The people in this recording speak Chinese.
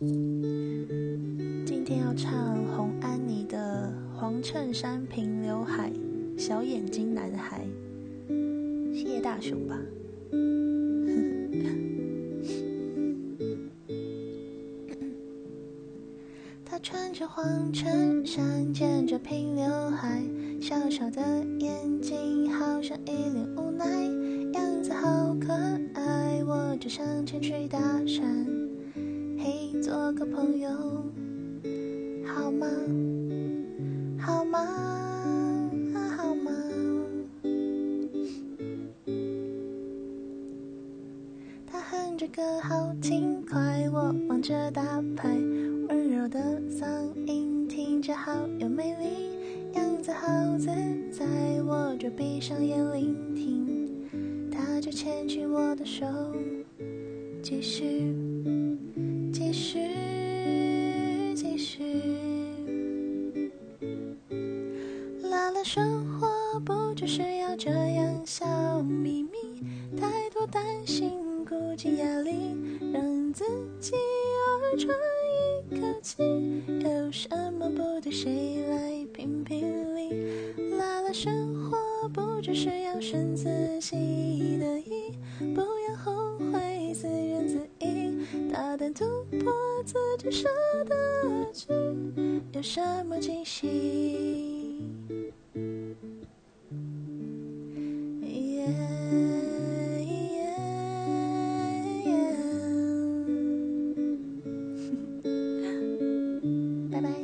今天要唱红安妮的《黄衬衫平刘海，小眼睛男孩》，谢大雄吧。他穿着黄衬衫，剪着平刘海，小小的眼睛好像一脸无奈，样子好可爱，我就上前去搭讪，嘿，做个朋友好吗？好吗？好吗？他哼着歌好轻快，我忙着打牌，温柔的嗓音听着好有魅力，样子好自在，我就闭上眼聆听，他就牵起我的手，继续，继续，继续。啦啦，生活不只是要这样笑眯眯，太多担心、顾忌、压力，让自己偶尔喘一口气。有什么不对，谁来评评理？啦啦，生活不只是要顺自己的意，不突破自己设的局，有什么惊喜？耶耶耶！拜拜。